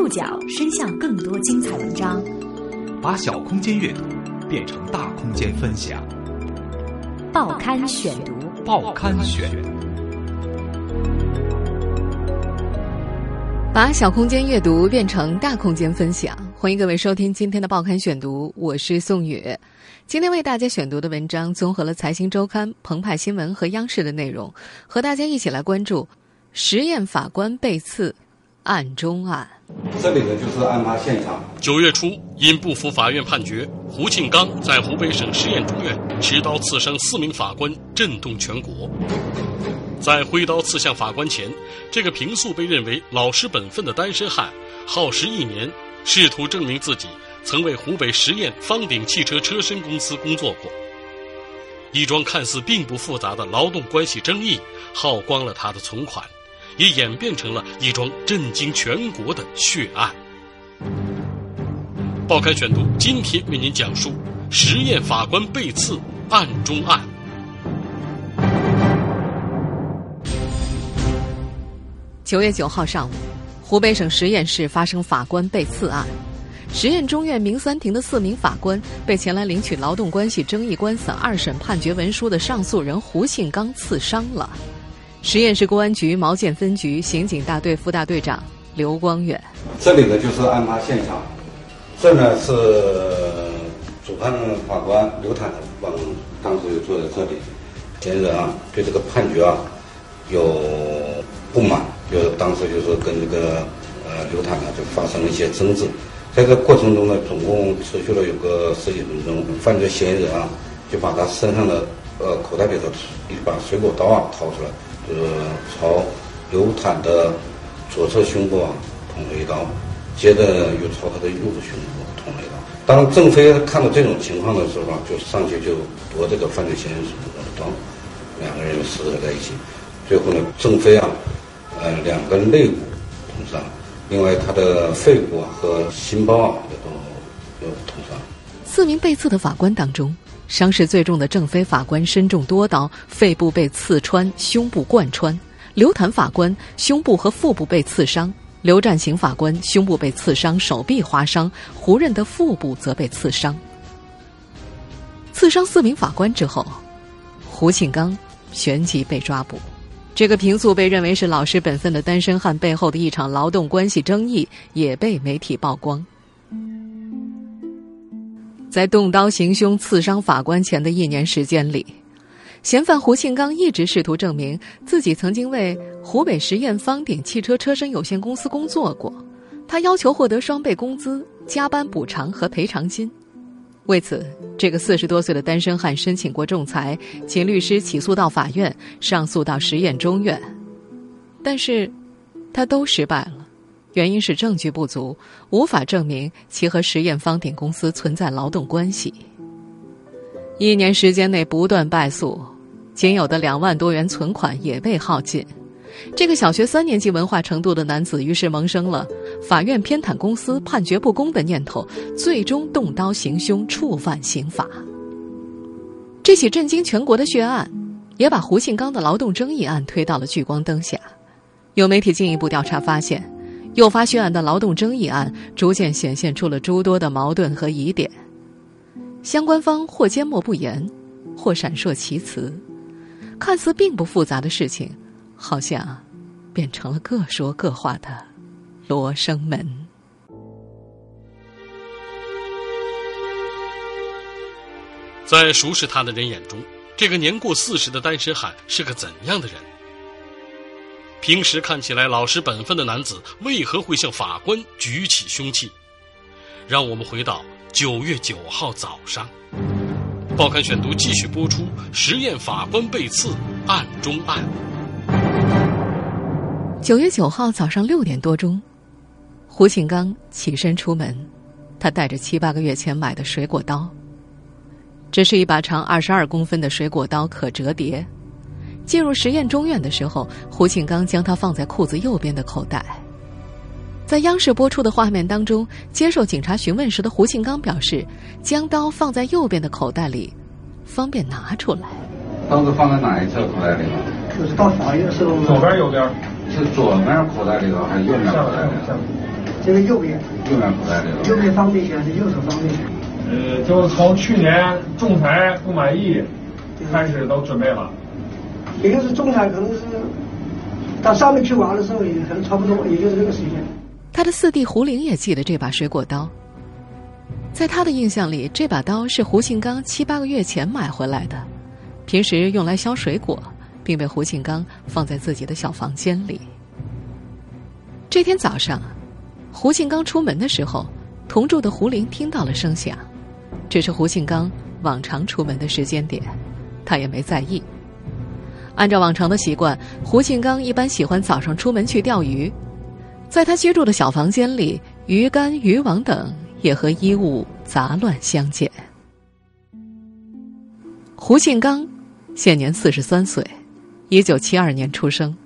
触角伸向更多精彩文章，把小空间阅读变成大空间分享。报刊选读，报刊选，把小空间阅读变成大空间分享。欢迎各位收听今天的报刊选读，我是宋宇。今天为大家选读的文章综合了《财经周刊》、澎湃新闻和央视的内容，和大家一起来关注实验法官被刺。案中案，这里呢就是案发现场。九月初，因不服法院判决，胡庆刚在湖北省十堰中院持刀刺伤四名法官，震动全国。在挥刀刺向法官前，这个平素被认为老实本分的单身汉，耗时一年，试图证明自己曾为湖北十堰方鼎汽车车身公司工作过。一桩看似并不复杂的劳动关系争议，耗光了他的存款。也演变成了一桩震惊全国的血案。报刊选读今天为您讲述实验法官被刺案中案。九月九号上午，湖北省十堰市发生法官被刺案，十堰中院民三庭的四名法官被前来领取劳动关系争议官司二审判决文书的上诉人胡庆刚刺伤了。十堰市公安局毛建分局刑警大队副大队长刘光远，这里呢就是案发现场，这呢是主判法官刘坦往当时就坐在这里，嫌疑人啊对这个判决啊有不满，就当时就是跟这个呃刘坦呢就发生了一些争执，在这过程中呢总共持续了有个十几分钟，犯罪嫌疑人啊就把他身上的呃口袋里头一把水果刀啊掏出来。呃朝刘坦的左侧胸部啊捅了一刀，接着又朝他的右侧胸部捅了一刀。当郑飞看到这种情况的时候，就上去就夺这个犯罪嫌疑人的刀，两个人就死在一起。最后呢，郑飞啊，呃，两个肋骨捅伤，另外他的肺部啊和心包啊也都有捅伤。四名被刺的法官当中。伤势最重的郑飞法官身中多刀，肺部被刺穿，胸部贯穿；刘坦法官胸部和腹部被刺伤，刘占行法官胸部被刺伤，手臂划伤；胡任的腹部则被刺伤。刺伤四名法官之后，胡庆刚旋即被抓捕。这个平素被认为是老实本分的单身汉背后的一场劳动关系争议，也被媒体曝光。在动刀行凶、刺伤法官前的一年时间里，嫌犯胡庆刚一直试图证明自己曾经为湖北十堰方鼎汽车车身有限公司工作过。他要求获得双倍工资、加班补偿和赔偿金。为此，这个四十多岁的单身汉申请过仲裁，请律师起诉到法院，上诉到十堰中院，但是，他都失败了。原因是证据不足，无法证明其和实验方鼎公司存在劳动关系。一年时间内不断败诉，仅有的两万多元存款也被耗尽。这个小学三年级文化程度的男子，于是萌生了法院偏袒公司、判决不公的念头，最终动刀行凶，触犯刑法。这起震惊全国的血案，也把胡庆刚的劳动争议案推到了聚光灯下。有媒体进一步调查发现。诱发血案的劳动争议案，逐渐显现出了诸多的矛盾和疑点。相关方或缄默不言，或闪烁其词，看似并不复杂的事情，好像变成了各说各话的罗生门。在熟识他的人眼中，这个年过四十的单身汉是个怎样的人？平时看起来老实本分的男子，为何会向法官举起凶器？让我们回到九月九号早上，报刊选读继续播出：实验法官被刺案中案。九月九号早上六点多钟，胡庆刚起身出门，他带着七八个月前买的水果刀。这是一把长二十二公分的水果刀，可折叠。进入实验中院的时候，胡庆刚将它放在裤子右边的口袋。在央视播出的画面当中，接受警察询问时的胡庆刚表示，将刀放在右边的口袋里，方便拿出来。刀子放在哪一侧口袋里了？就是到法院时候，左边右边？是左面口袋里头还是右面口袋里？这个右边，右边不在这右边方便些还是右手方便些？呃，就从去年仲裁不满意开始都准备了。也就是仲裁可能是到上面去玩的时候，也可能差不多，也就是这个时间。他的四弟胡林也记得这把水果刀，在他的印象里，这把刀是胡庆刚七八个月前买回来的，平时用来削水果，并被胡庆刚放在自己的小房间里。这天早上，胡庆刚出门的时候，同住的胡林听到了声响，这是胡庆刚往常出门的时间点，他也没在意。按照往常的习惯，胡庆刚一般喜欢早上出门去钓鱼，在他居住的小房间里，鱼竿、渔网等也和衣物杂乱相见。胡庆刚现年四十三岁，一九七二年出生。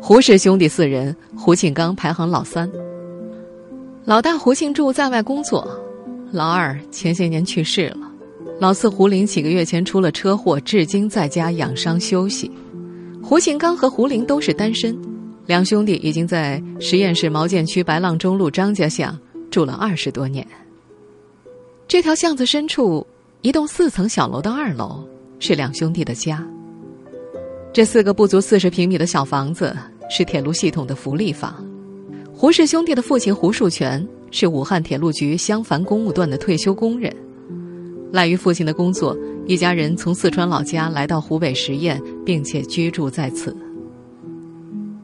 胡氏兄弟四人，胡庆刚排行老三。老大胡庆柱在外工作，老二前些年去世了。老四胡林几个月前出了车祸，至今在家养伤休息。胡庆刚和胡林都是单身，两兄弟已经在十堰市毛剑区白浪中路张家巷住了二十多年。这条巷子深处，一栋四层小楼的二楼是两兄弟的家。这四个不足四十平米的小房子是铁路系统的福利房。胡氏兄弟的父亲胡树全是武汉铁路局襄樊公务段的退休工人。赖于父亲的工作，一家人从四川老家来到湖北十堰，并且居住在此。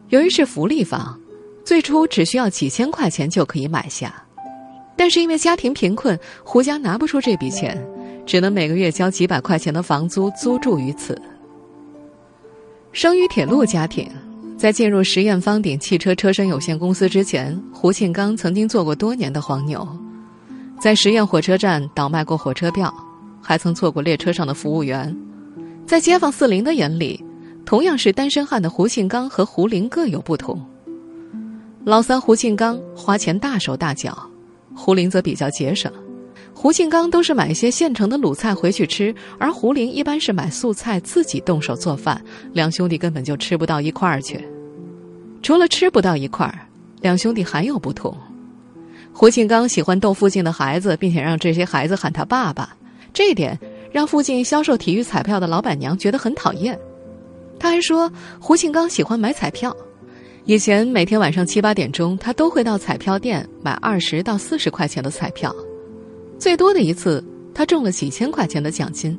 由于是福利房，最初只需要几千块钱就可以买下，但是因为家庭贫困，胡家拿不出这笔钱，只能每个月交几百块钱的房租租住于此。生于铁路家庭，在进入十堰方鼎汽车车身有限公司之前，胡庆刚曾经做过多年的黄牛。在十堰火车站倒卖过火车票，还曾做过列车上的服务员。在街坊四邻的眼里，同样是单身汉的胡庆刚和胡林各有不同。老三胡庆刚花钱大手大脚，胡林则比较节省。胡庆刚都是买一些现成的卤菜回去吃，而胡林一般是买素菜自己动手做饭，两兄弟根本就吃不到一块儿去。除了吃不到一块儿，两兄弟还有不同。胡庆刚喜欢逗附近的孩子，并且让这些孩子喊他爸爸，这一点让附近销售体育彩票的老板娘觉得很讨厌。他还说，胡庆刚喜欢买彩票，以前每天晚上七八点钟，他都会到彩票店买二十到四十块钱的彩票，最多的一次他中了几千块钱的奖金。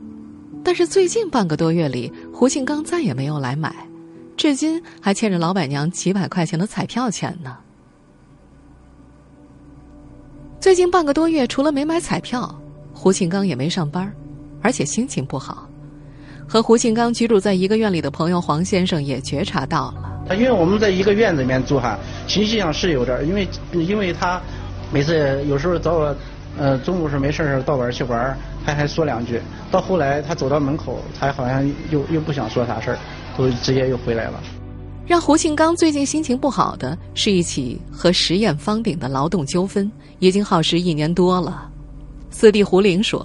但是最近半个多月里，胡庆刚再也没有来买，至今还欠着老板娘几百块钱的彩票钱呢。最近半个多月，除了没买彩票，胡庆刚也没上班，而且心情不好。和胡庆刚居住在一个院里的朋友黄先生也觉察到了。他因为我们在一个院子里面住哈，情绪上是有点因为因为他每次有时候找我呃中午是没事儿到玩去玩，还还说两句。到后来他走到门口，他好像又又不想说啥事儿，都直接又回来了。让胡庆刚最近心情不好的是一起和实验方鼎的劳动纠纷，已经耗时一年多了。四弟胡林说，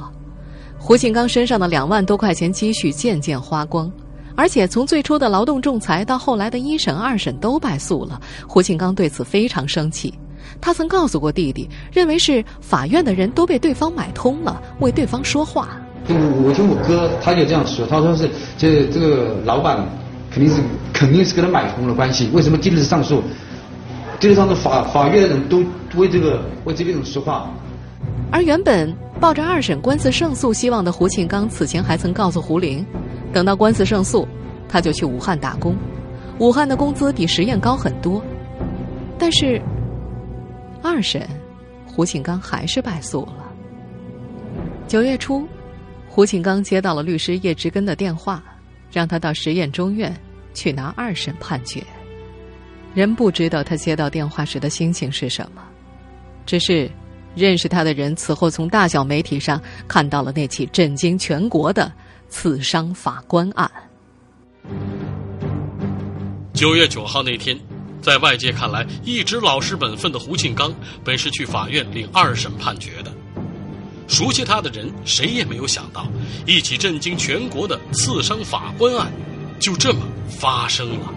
胡庆刚身上的两万多块钱积蓄渐渐花光，而且从最初的劳动仲裁到后来的一审、二审都败诉了。胡庆刚对此非常生气，他曾告诉过弟弟，认为是法院的人都被对方买通了，为对方说话。我我听我哥他就这样说，他说是这这个老板。肯定是肯定是跟他买通了关系。为什么今日上诉？今日上诉，法法院的人都为这个为这边人说话。而原本抱着二审官司胜诉希望的胡庆刚，此前还曾告诉胡玲，等到官司胜诉，他就去武汉打工。武汉的工资比十堰高很多。但是二审，胡庆刚还是败诉了。九月初，胡庆刚接到了律师叶志根的电话。让他到实验中院去拿二审判决。人不知道他接到电话时的心情是什么，只是认识他的人此后从大小媒体上看到了那起震惊全国的刺伤法官案。九月九号那天，在外界看来一直老实本分的胡庆刚，本是去法院领二审判决的。熟悉他的人，谁也没有想到，一起震惊全国的刺伤法官案，就这么发生了。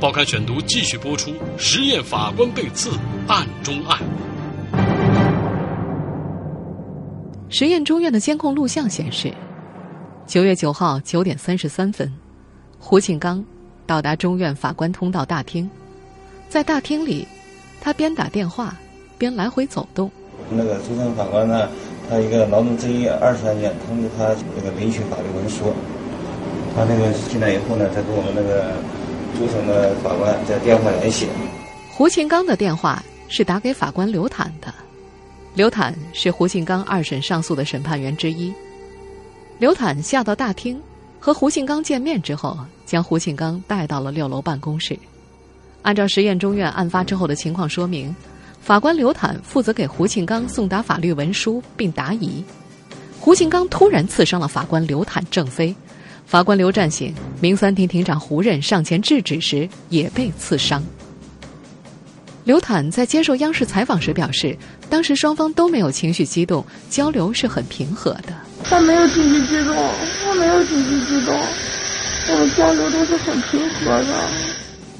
报刊选读继续播出：实验法官被刺，案中案。实验中院的监控录像显示，九月九号九点三十三分，胡庆刚到达中院法官通道大厅，在大厅里，他边打电话边来回走动。那个资深法官呢，他一个劳动争议二十案件通知他那个领取法律文书，他那个进来以后呢，他跟我们那个主审的法官在电话联系。胡庆刚的电话是打给法官刘坦的。刘坦是胡庆刚二审上诉的审判员之一。刘坦下到大厅，和胡庆刚见面之后，将胡庆刚带到了六楼办公室。按照实验中院案发之后的情况说明，法官刘坦负责给胡庆刚送达法律文书并答疑。胡庆刚突然刺伤了法官刘坦郑飞，法官刘占醒、民三庭庭长胡任上前制止时也被刺伤。刘坦在接受央视采访时表示，当时双方都没有情绪激动，交流是很平和的。他没有情绪激动，我没有情绪激动，我们交流都是很平和的。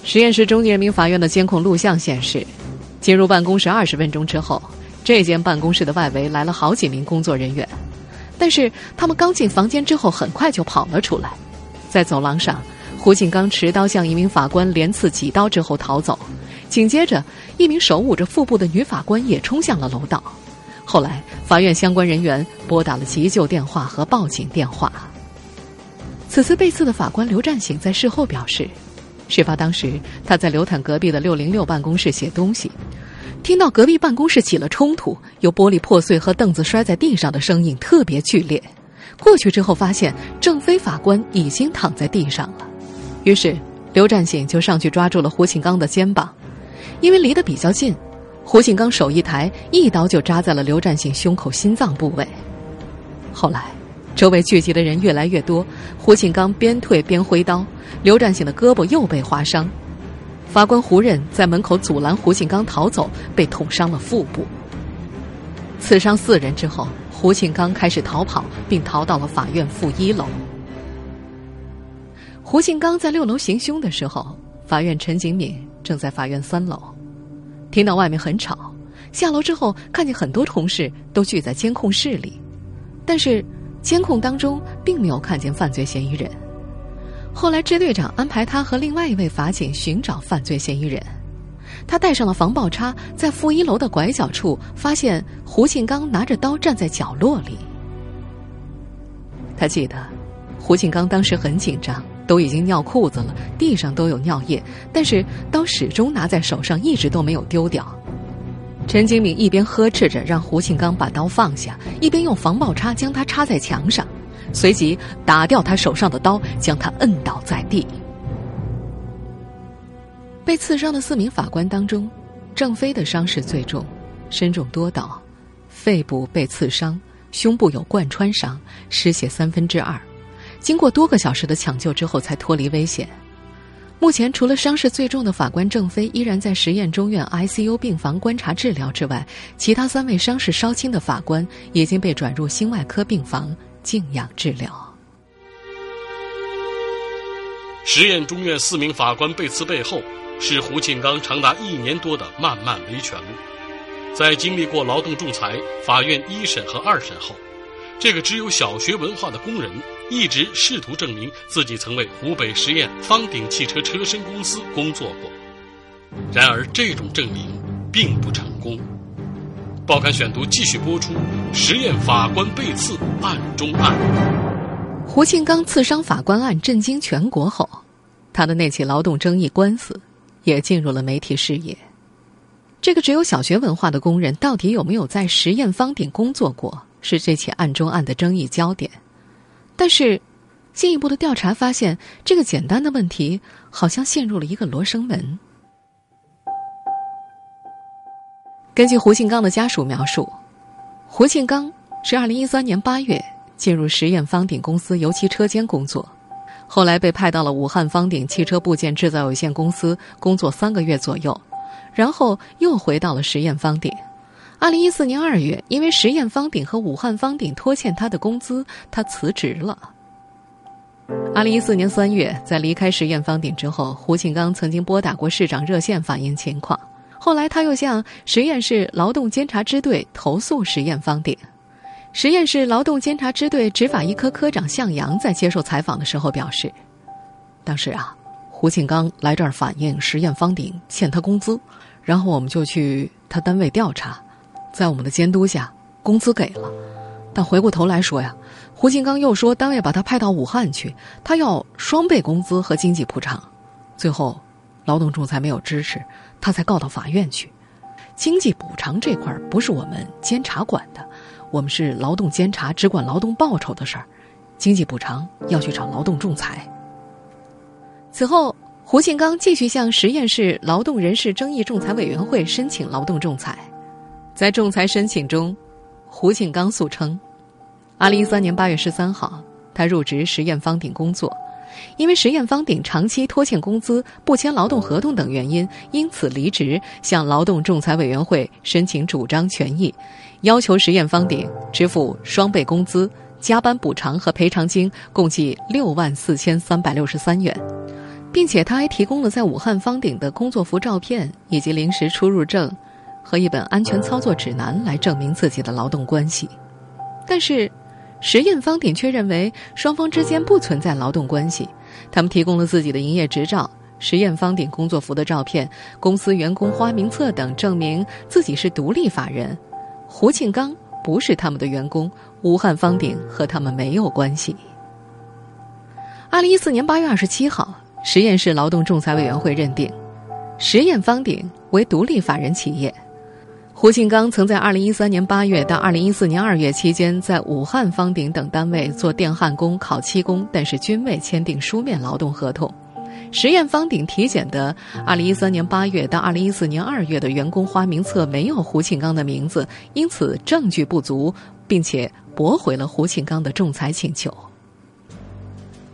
实验室中级人民法院的监控录像显示，进入办公室二十分钟之后，这间办公室的外围来了好几名工作人员，但是他们刚进房间之后，很快就跑了出来。在走廊上，胡锦刚持刀向一名法官连刺几刀之后逃走。紧接着，一名手捂着腹部的女法官也冲向了楼道。后来，法院相关人员拨打了急救电话和报警电话。此次被刺的法官刘占醒在事后表示，事发当时他在刘坦隔壁的六零六办公室写东西，听到隔壁办公室起了冲突，有玻璃破碎和凳子摔在地上的声音特别剧烈。过去之后发现郑飞法官已经躺在地上了，于是刘占醒就上去抓住了胡庆刚的肩膀。因为离得比较近，胡庆刚手一抬，一刀就扎在了刘占醒胸口心脏部位。后来，周围聚集的人越来越多，胡庆刚边退边挥刀，刘占醒的胳膊又被划伤。法官胡任在门口阻拦胡庆刚逃走，被捅伤了腹部。刺伤四人之后，胡庆刚开始逃跑，并逃到了法院负一楼。胡庆刚在六楼行凶的时候，法院陈景敏。正在法院三楼，听到外面很吵，下楼之后看见很多同事都聚在监控室里，但是监控当中并没有看见犯罪嫌疑人。后来支队长安排他和另外一位法警寻找犯罪嫌疑人，他带上了防爆叉，在负一楼的拐角处发现胡庆刚拿着刀站在角落里。他记得，胡庆刚当时很紧张。都已经尿裤子了，地上都有尿液，但是刀始终拿在手上，一直都没有丢掉。陈金敏一边呵斥着让胡庆刚把刀放下，一边用防爆叉将他插在墙上，随即打掉他手上的刀，将他摁倒在地。被刺伤的四名法官当中，郑飞的伤势最重，身中多刀，肺部被刺伤，胸部有贯穿伤，失血三分之二。经过多个小时的抢救之后，才脱离危险。目前，除了伤势最重的法官郑飞依然在实验中院 ICU 病房观察治疗之外，其他三位伤势稍轻的法官已经被转入心外科病房静养治疗。实验中院四名法官被刺背后，是胡庆刚长达一年多的漫漫维权路。在经历过劳动仲裁、法院一审和二审后。这个只有小学文化的工人一直试图证明自己曾为湖北十堰方鼎汽车车身公司工作过，然而这种证明并不成功。报刊选读继续播出：实验法官被刺案中案。胡庆刚刺伤法官案震惊全国后，他的那起劳动争议官司也进入了媒体视野。这个只有小学文化的工人到底有没有在实验方鼎工作过？是这起案中案的争议焦点，但是进一步的调查发现，这个简单的问题好像陷入了一个罗生门。根据胡庆刚的家属描述，胡庆刚是二零一三年八月进入实验方鼎公司油漆车间工作，后来被派到了武汉方鼎汽车部件制造有限公司工作三个月左右，然后又回到了实验方鼎。二零一四年二月，因为实验方鼎和武汉方鼎拖欠他的工资，他辞职了。二零一四年三月，在离开实验方鼎之后，胡庆刚曾经拨打过市长热线反映情况。后来，他又向实验室劳动监察支队投诉实验方鼎。实验室劳动监察支队执法一科科长向阳在接受采访的时候表示，当时啊，胡庆刚来这儿反映实验方鼎欠他工资，然后我们就去他单位调查，在我们的监督下，工资给了。但回过头来说呀。胡庆刚又说，单位把他派到武汉去，他要双倍工资和经济补偿。最后，劳动仲裁没有支持，他才告到法院去。经济补偿这块不是我们监察管的，我们是劳动监察，只管劳动报酬的事儿。经济补偿要去找劳动仲裁。此后，胡庆刚继续向十堰市劳动人事争议仲裁委员会申请劳动仲裁。在仲裁申请中，胡庆刚诉称。二零一三年八月十三号，他入职实验方鼎工作，因为实验方鼎长期拖欠工资、不签劳动合同等原因，因此离职，向劳动仲裁委员会申请主张权益，要求实验方鼎支付双倍工资、加班补偿和赔偿金，共计六万四千三百六十三元，并且他还提供了在武汉方鼎的工作服照片以及临时出入证和一本安全操作指南来证明自己的劳动关系，但是。实验方鼎却认为双方之间不存在劳动关系，他们提供了自己的营业执照、实验方鼎工作服的照片、公司员工花名册等，证明自己是独立法人。胡庆刚不是他们的员工，武汉方鼎和他们没有关系。二零一四年八月二十七号，实验室劳动仲裁委员会认定，实验方鼎为独立法人企业。胡庆刚曾在二零一三年八月到二零一四年二月期间，在武汉方鼎等单位做电焊工、烤漆工，但是均未签订书面劳动合同。实验方鼎体检的二零一三年八月到二零一四年二月的员工花名册没有胡庆刚的名字，因此证据不足，并且驳回了胡庆刚的仲裁请求。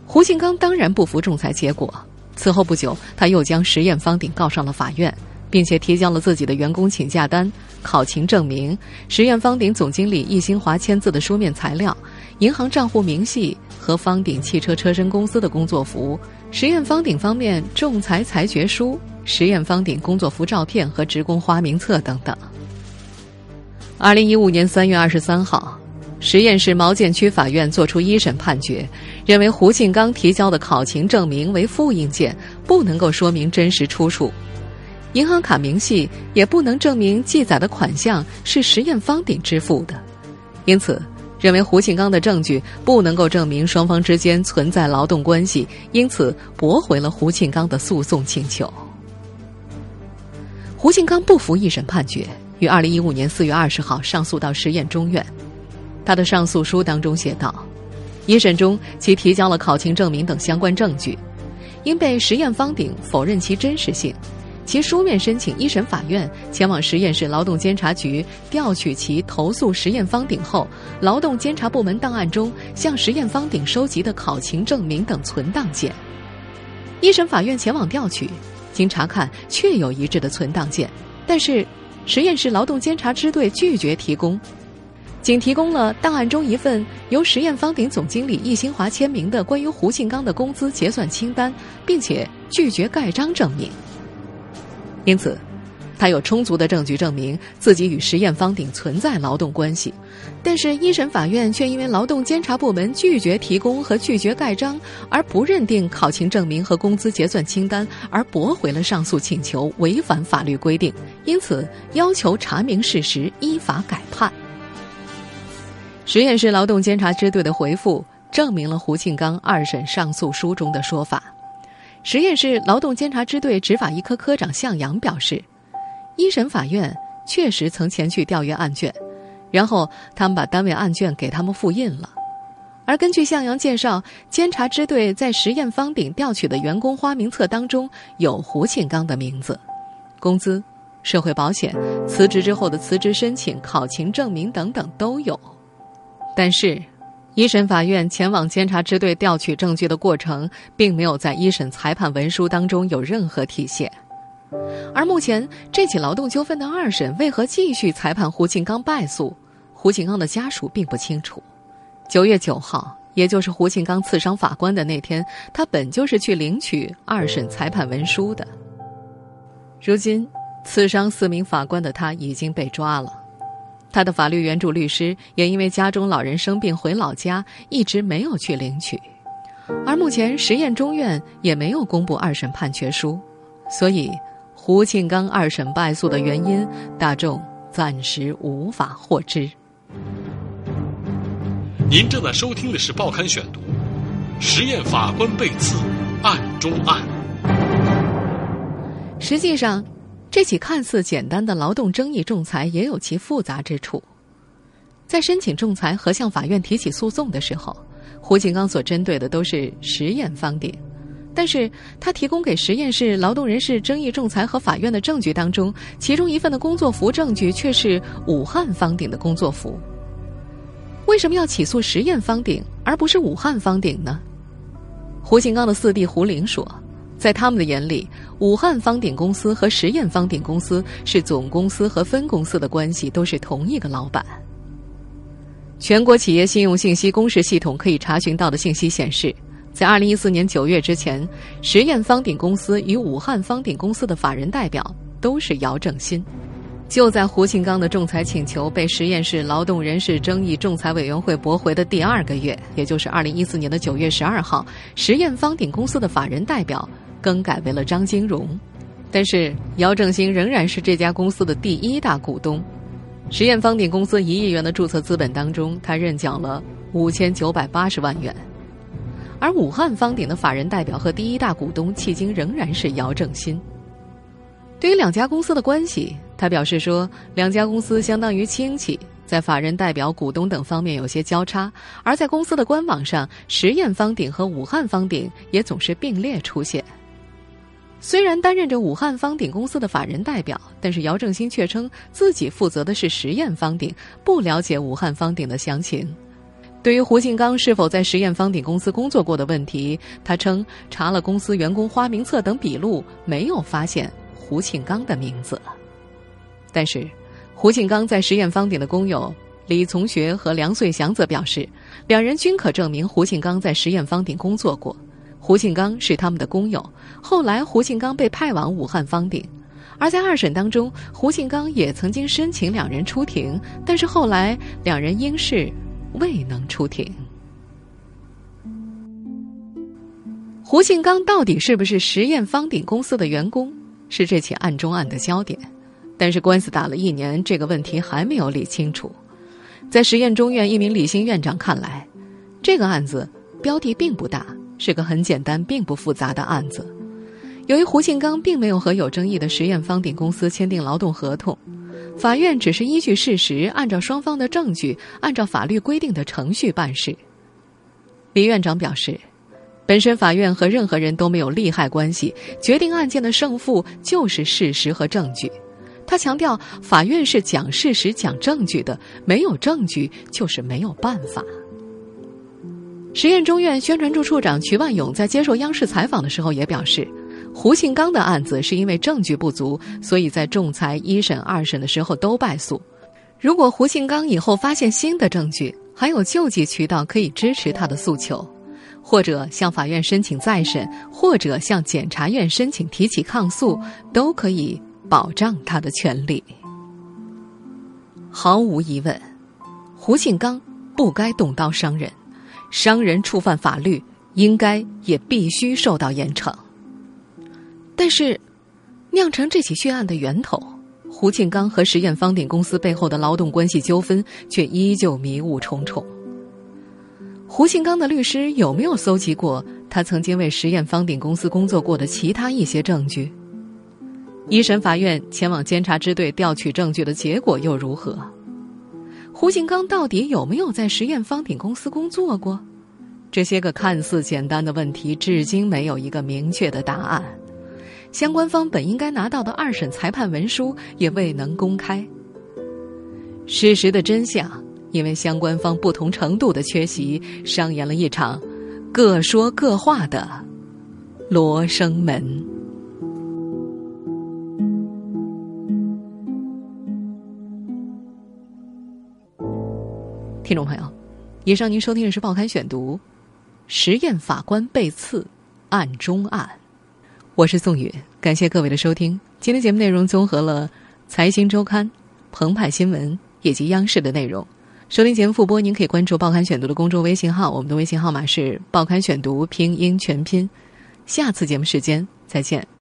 胡庆刚当然不服仲裁结果，此后不久，他又将实验方鼎告上了法院。并且提交了自己的员工请假单、考勤证明、实验方鼎总经理易新华签字的书面材料、银行账户明细和方鼎汽车车身公司的工作服、实验方鼎方面仲裁裁决书、实验方鼎工作服照片和职工花名册等等。二零一五年三月二十三号，实验市毛剑区法院作出一审判决，认为胡庆刚提交的考勤证明为复印件，不能够说明真实出处。银行卡明细也不能证明记载的款项是实验方鼎支付的，因此认为胡庆刚的证据不能够证明双方之间存在劳动关系，因此驳回了胡庆刚的诉讼请求。胡庆刚不服一审判决，于二零一五年四月二十号上诉到实验中院。他的上诉书当中写道：一审中其提交了考勤证明等相关证据，因被实验方鼎否认其真实性。其书面申请一审法院前往实验室劳动监察局调取其投诉实验方鼎后，劳动监察部门档案中向实验方鼎收集的考勤证明等存档件。一审法院前往调取，经查看确有一致的存档件，但是实验室劳动监察支队拒绝提供，仅提供了档案中一份由实验方鼎总经理易新华签名的关于胡庆刚的工资结算清单，并且拒绝盖章证明。因此，他有充足的证据证明自己与实验方鼎存在劳动关系，但是，一审法院却因为劳动监察部门拒绝提供和拒绝盖章，而不认定考勤证明和工资结算清单，而驳回了上诉请求，违反法律规定，因此要求查明事实，依法改判。实验室劳动监察支队的回复证明了胡庆刚二审上诉书中的说法。实验室劳动监察支队执法一科科长向阳表示，一审法院确实曾前去调阅案卷，然后他们把单位案卷给他们复印了。而根据向阳介绍，监察支队在实验方鼎调取的员工花名册当中有胡庆刚的名字，工资、社会保险、辞职之后的辞职申请、考勤证明等等都有，但是。一审法院前往监察支队调取证据的过程，并没有在一审裁判文书当中有任何体现。而目前这起劳动纠纷的二审为何继续裁判胡庆刚败诉？胡庆刚的家属并不清楚。九月九号，也就是胡庆刚刺伤法官的那天，他本就是去领取二审裁判文书的。如今，刺伤四名法官的他已经被抓了，他的法律援助律师也因为家中老人生病回老家，一直没有去领取。而目前实验中院也没有公布二审判决书，所以胡庆刚二审败诉的原因，大众暂时无法获知。您正在收听的是《报刊选读》，实验法官被刺，案中案。实际上，这起看似简单的劳动争议仲裁也有其复杂之处。在申请仲裁和向法院提起诉讼的时候，胡锦刚所针对的都是实验方鼎，但是他提供给实验室劳动人事争议仲裁和法院的证据当中，其中一份的工作服证据却是武汉方鼎的工作服。为什么要起诉实验方鼎而不是武汉方鼎呢？胡锦刚的四弟胡林说，在他们的眼里，武汉方鼎公司和实验方鼎公司是总公司和分公司的关系，都是同一个老板。全国企业信用信息公示系统可以查询到的信息显示，在二零一四年九月之前，实验方鼎公司与武汉方鼎公司的法人代表都是姚正新。就在胡庆刚的仲裁请求被实验室劳动人事争议仲裁委员会驳回的第二个月，也就是二零一四年的九月十二号，实验方鼎公司的法人代表更改为了张金荣，但是姚正新仍然是这家公司的第一大股东。实验方鼎公司一亿元的注册资本当中，他认缴了五千九百八十万元，而武汉方鼎的法人代表和第一大股东迄今仍然是姚正新。对于两家公司的关系。他表示说，两家公司相当于亲戚，在法人代表、股东等方面有些交叉，而在公司的官网上，实验方鼎和武汉方鼎也总是并列出现。虽然担任着武汉方鼎公司的法人代表，但是姚正新却称自己负责的是实验方鼎，不了解武汉方鼎的详情。对于胡庆刚是否在实验方鼎公司工作过的问题，他称查了公司员工花名册等笔录，没有发现胡庆刚的名字。但是，胡庆刚在实验方鼎的工友李从学和梁穗祥则表示，两人均可证明胡庆刚在实验方鼎工作过。胡庆刚是他们的工友。后来，胡庆刚被派往武汉方鼎，而在二审当中，胡庆刚也曾经申请两人出庭，但是后来两人因事未能出庭。胡庆刚到底是不是实验方鼎公司的员工，是这起案中案的焦点。但是官司打了一年，这个问题还没有理清楚。在实验中院一名李新院长看来，这个案子标的并不大，是个很简单并不复杂的案子。由于胡庆刚并没有和有争议的实验方鼎公司签订劳动合同，法院只是依据事实，按照双方的证据，按照法律规定的程序办事。李院长表示，本身法院和任何人都没有利害关系，决定案件的胜负就是事实和证据。他强调，法院是讲事实、讲证据的，没有证据就是没有办法。实验中院宣传处处长瞿万勇在接受央视采访的时候也表示，胡庆刚的案子是因为证据不足，所以在仲裁一审、二审的时候都败诉。如果胡庆刚以后发现新的证据，还有救济渠道可以支持他的诉求，或者向法院申请再审，或者向检察院申请提起抗诉，都可以。保障他的权利。毫无疑问，胡庆刚不该动刀伤人，商人触犯法律，应该也必须受到严惩。但是，酿成这起血案的源头——胡庆刚和实验方鼎公司背后的劳动关系纠纷，却依旧迷雾重重。胡庆刚的律师有没有搜集过他曾经为实验方鼎公司工作过的其他一些证据？一审法院前往监察支队调取证据的结果又如何？胡庆刚到底有没有在实验方鼎公司工作过？这些个看似简单的问题，至今没有一个明确的答案。相关方本应该拿到的二审裁判文书也未能公开。事实的真相，因为相关方不同程度的缺席，上演了一场各说各话的罗生门。听众朋友，以上您收听的是《报刊选读》，实验法官被刺，案中案。我是宋宇，感谢各位的收听。今天节目内容综合了《财新周刊》、澎湃新闻以及央视的内容。收听节目复播，您可以关注《报刊选读》的公众微信号，我们的微信号码是“报刊选读”拼音全拼。下次节目时间再见。